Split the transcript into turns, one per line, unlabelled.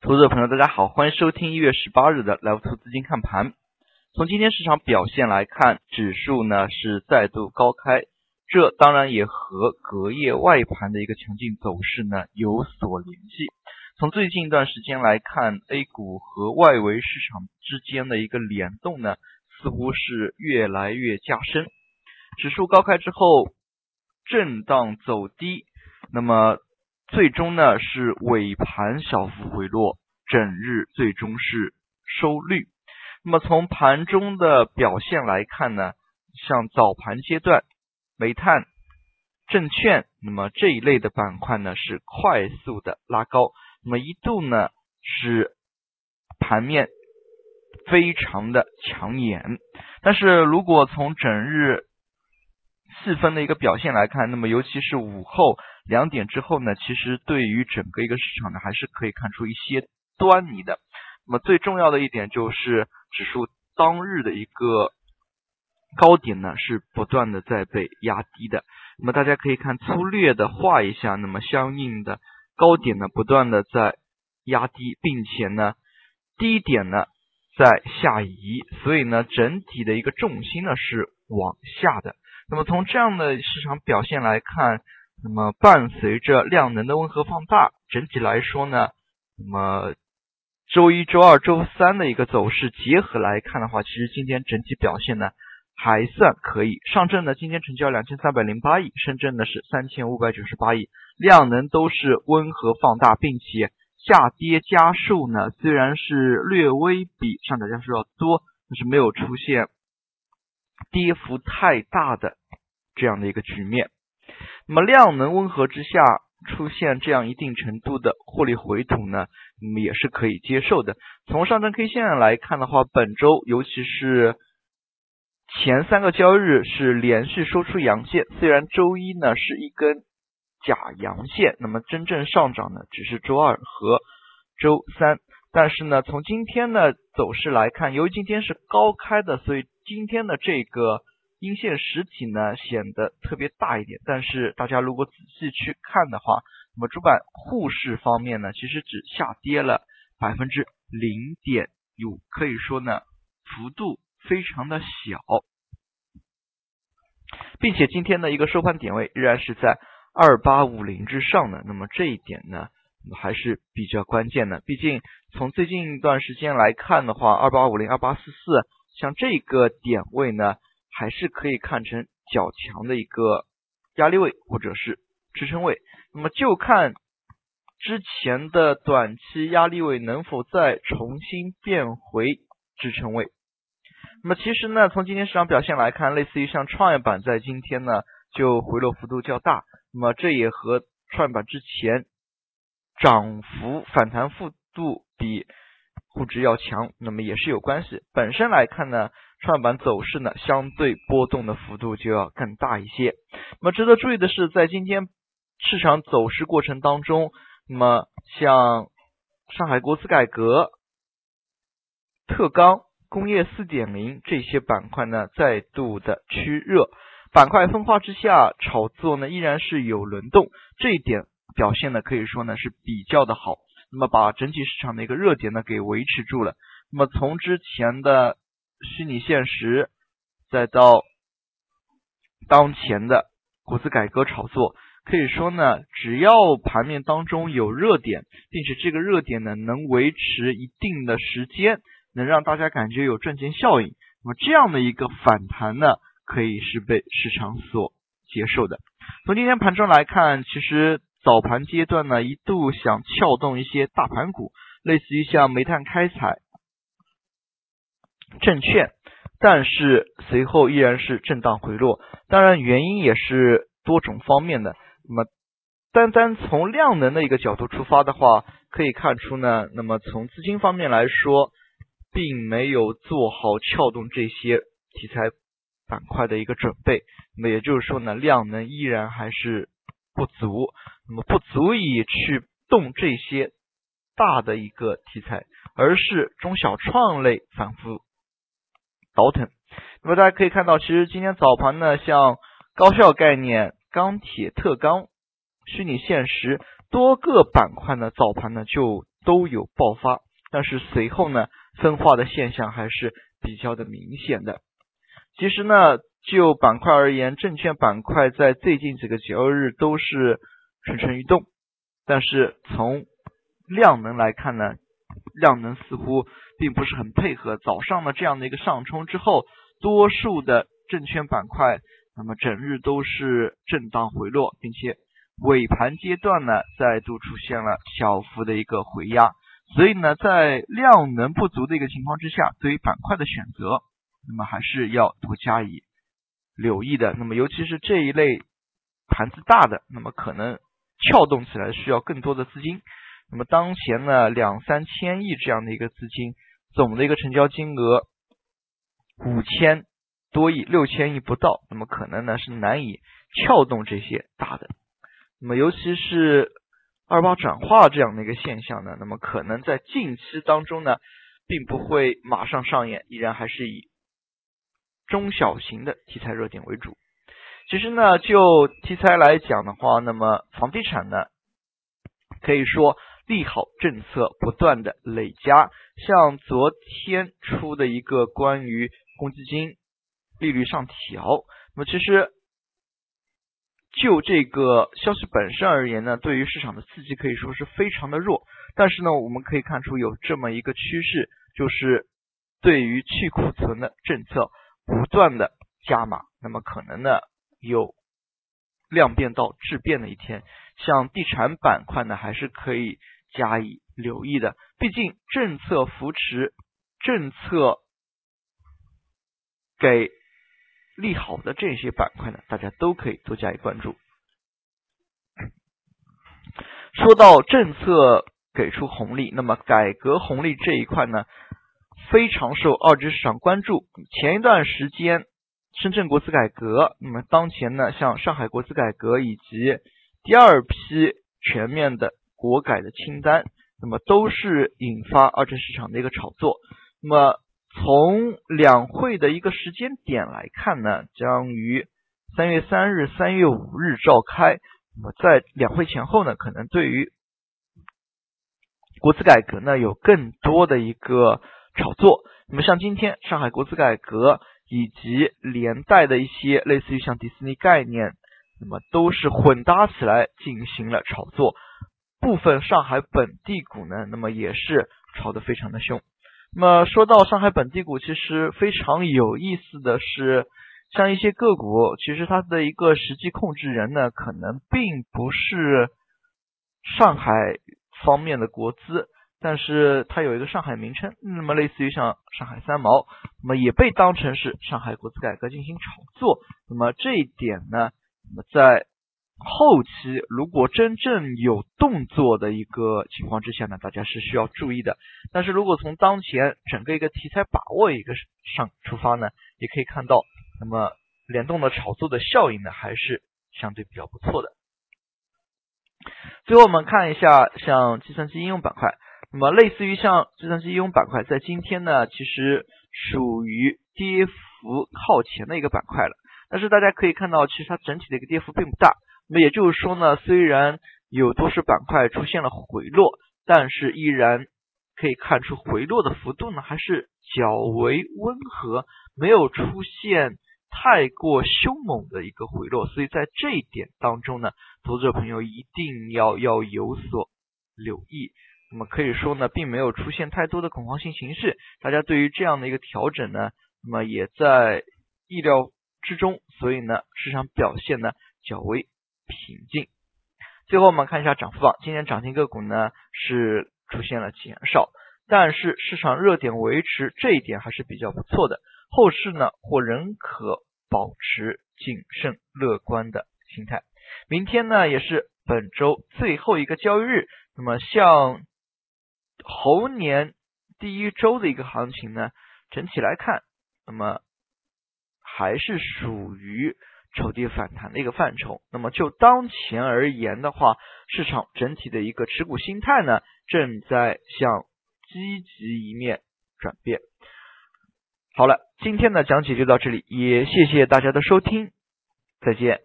投资者朋友，大家好，欢迎收听一月十八日的 Live 资金看盘。从今天市场表现来看，指数呢是再度高开，这当然也和隔夜外盘的一个强劲走势呢有所联系。从最近一段时间来看，A 股和外围市场之间的一个联动呢，似乎是越来越加深。指数高开之后，震荡走低，那么最终呢是尾盘小幅回落，整日最终是收绿。那么从盘中的表现来看呢，像早盘阶段，煤炭、证券，那么这一类的板块呢是快速的拉高，那么一度呢是盘面非常的抢眼。但是如果从整日细分的一个表现来看，那么尤其是午后两点之后呢，其实对于整个一个市场呢，还是可以看出一些端倪的。那么最重要的一点就是。指数当日的一个高点呢，是不断的在被压低的。那么大家可以看粗略的画一下，那么相应的高点呢，不断的在压低，并且呢，低点呢在下移，所以呢，整体的一个重心呢是往下的。那么从这样的市场表现来看，那么伴随着量能的温和放大，整体来说呢，那么。周一周二周三的一个走势结合来看的话，其实今天整体表现呢还算可以。上证呢今天成交两千三百零八亿，深圳呢是三千五百九十八亿，量能都是温和放大，并且下跌家数呢虽然是略微比上涨家数要多，但是没有出现跌幅太大的这样的一个局面。那么量能温和之下。出现这样一定程度的获利回吐呢，那么也是可以接受的。从上证 K 线来看的话，本周尤其是前三个交易日是连续收出阳线，虽然周一呢是一根假阳线，那么真正上涨呢只是周二和周三。但是呢，从今天的走势来看，由于今天是高开的，所以今天的这个。阴线实体呢显得特别大一点，但是大家如果仔细去看的话，那么主板沪市方面呢，其实只下跌了百分之零点五，可以说呢幅度非常的小，并且今天的一个收盘点位依然是在二八五零之上的，那么这一点呢还是比较关键的，毕竟从最近一段时间来看的话，二八五零、二八四四，像这个点位呢。还是可以看成较强的一个压力位或者是支撑位，那么就看之前的短期压力位能否再重新变回支撑位。那么其实呢，从今天市场表现来看，类似于像创业板在今天呢就回落幅度较大，那么这也和创业板之前涨幅反弹幅度比沪指要强，那么也是有关系。本身来看呢。创业板走势呢，相对波动的幅度就要更大一些。那么值得注意的是，在今天市场走势过程当中，那么像上海国资改革、特钢、工业四点零这些板块呢，再度的趋热。板块分化之下，炒作呢依然是有轮动，这一点表现呢可以说呢是比较的好。那么把整体市场的一个热点呢给维持住了。那么从之前的虚拟现实，再到当前的国资改革炒作，可以说呢，只要盘面当中有热点，并且这个热点呢能维持一定的时间，能让大家感觉有赚钱效应，那么这样的一个反弹呢，可以是被市场所接受的。从今天盘中来看，其实早盘阶段呢一度想撬动一些大盘股，类似于像煤炭开采。证券，但是随后依然是震荡回落，当然原因也是多种方面的。那么单单从量能的一个角度出发的话，可以看出呢，那么从资金方面来说，并没有做好撬动这些题材板块的一个准备。那么也就是说呢，量能依然还是不足，那么不足以去动这些大的一个题材，而是中小创类反复。倒腾，那么大家可以看到，其实今天早盘呢，像高效概念、钢铁、特钢、虚拟现实多个板块呢，早盘呢就都有爆发，但是随后呢，分化的现象还是比较的明显的。其实呢，就板块而言，证券板块在最近几个交易日都是蠢蠢欲动，但是从量能来看呢，量能似乎并不是很配合。早上的这样的一个上冲之后，多数的证券板块，那么整日都是震荡回落，并且尾盘阶段呢，再度出现了小幅的一个回压。所以呢，在量能不足的一个情况之下，对于板块的选择，那么还是要多加以留意的。那么尤其是这一类盘子大的，那么可能撬动起来需要更多的资金。那么当前呢，两三千亿这样的一个资金，总的一个成交金额五千多亿、六千亿不到，那么可能呢是难以撬动这些大的。那么尤其是二八转化这样的一个现象呢，那么可能在近期当中呢，并不会马上上演，依然还是以中小型的题材热点为主。其实呢，就题材来讲的话，那么房地产呢，可以说。利好政策不断的累加，像昨天出的一个关于公积金利率上调，那么其实就这个消息本身而言呢，对于市场的刺激可以说是非常的弱。但是呢，我们可以看出有这么一个趋势，就是对于去库存的政策不断的加码，那么可能呢有量变到质变的一天。像地产板块呢，还是可以。加以留意的，毕竟政策扶持、政策给利好的这些板块呢，大家都可以多加以关注。说到政策给出红利，那么改革红利这一块呢，非常受二级市场关注。前一段时间，深圳国资改革，那么当前呢，像上海国资改革以及第二批全面的。国改的清单，那么都是引发二级市场的一个炒作。那么从两会的一个时间点来看呢，将于三月三日、三月五日召开。那么在两会前后呢，可能对于国资改革呢有更多的一个炒作。那么像今天上海国资改革以及连带的一些类似于像迪士尼概念，那么都是混搭起来进行了炒作。部分上海本地股呢，那么也是炒得非常的凶。那么说到上海本地股，其实非常有意思的是，像一些个股，其实它的一个实际控制人呢，可能并不是上海方面的国资，但是它有一个上海名称，那么类似于像上海三毛，那么也被当成是上海国资改革进行炒作。那么这一点呢，那么在后期如果真正有动作的一个情况之下呢，大家是需要注意的。但是如果从当前整个一个题材把握一个上出发呢，也可以看到，那么联动的炒作的效应呢，还是相对比较不错的。最后我们看一下像计算机应用板块，那么类似于像计算机应用板块，在今天呢，其实属于跌幅靠前的一个板块了。但是大家可以看到，其实它整体的一个跌幅并不大。那么也就是说呢，虽然有多数板块出现了回落，但是依然可以看出回落的幅度呢还是较为温和，没有出现太过凶猛的一个回落。所以在这一点当中呢，投资者朋友一定要要有所留意。那么可以说呢，并没有出现太多的恐慌性形势，大家对于这样的一个调整呢，那么也在意料之中。所以呢，市场表现呢较为。平静。最后我们看一下涨幅榜，今天涨停个股呢是出现了减少，但是市场热点维持这一点还是比较不错的。后市呢或仍可保持谨慎乐观的心态。明天呢也是本周最后一个交易日，那么像猴年第一周的一个行情呢，整体来看，那么还是属于。超跌反弹的一个范畴。那么就当前而言的话，市场整体的一个持股心态呢，正在向积极一面转变。好了，今天的讲解就到这里，也谢谢大家的收听，再见。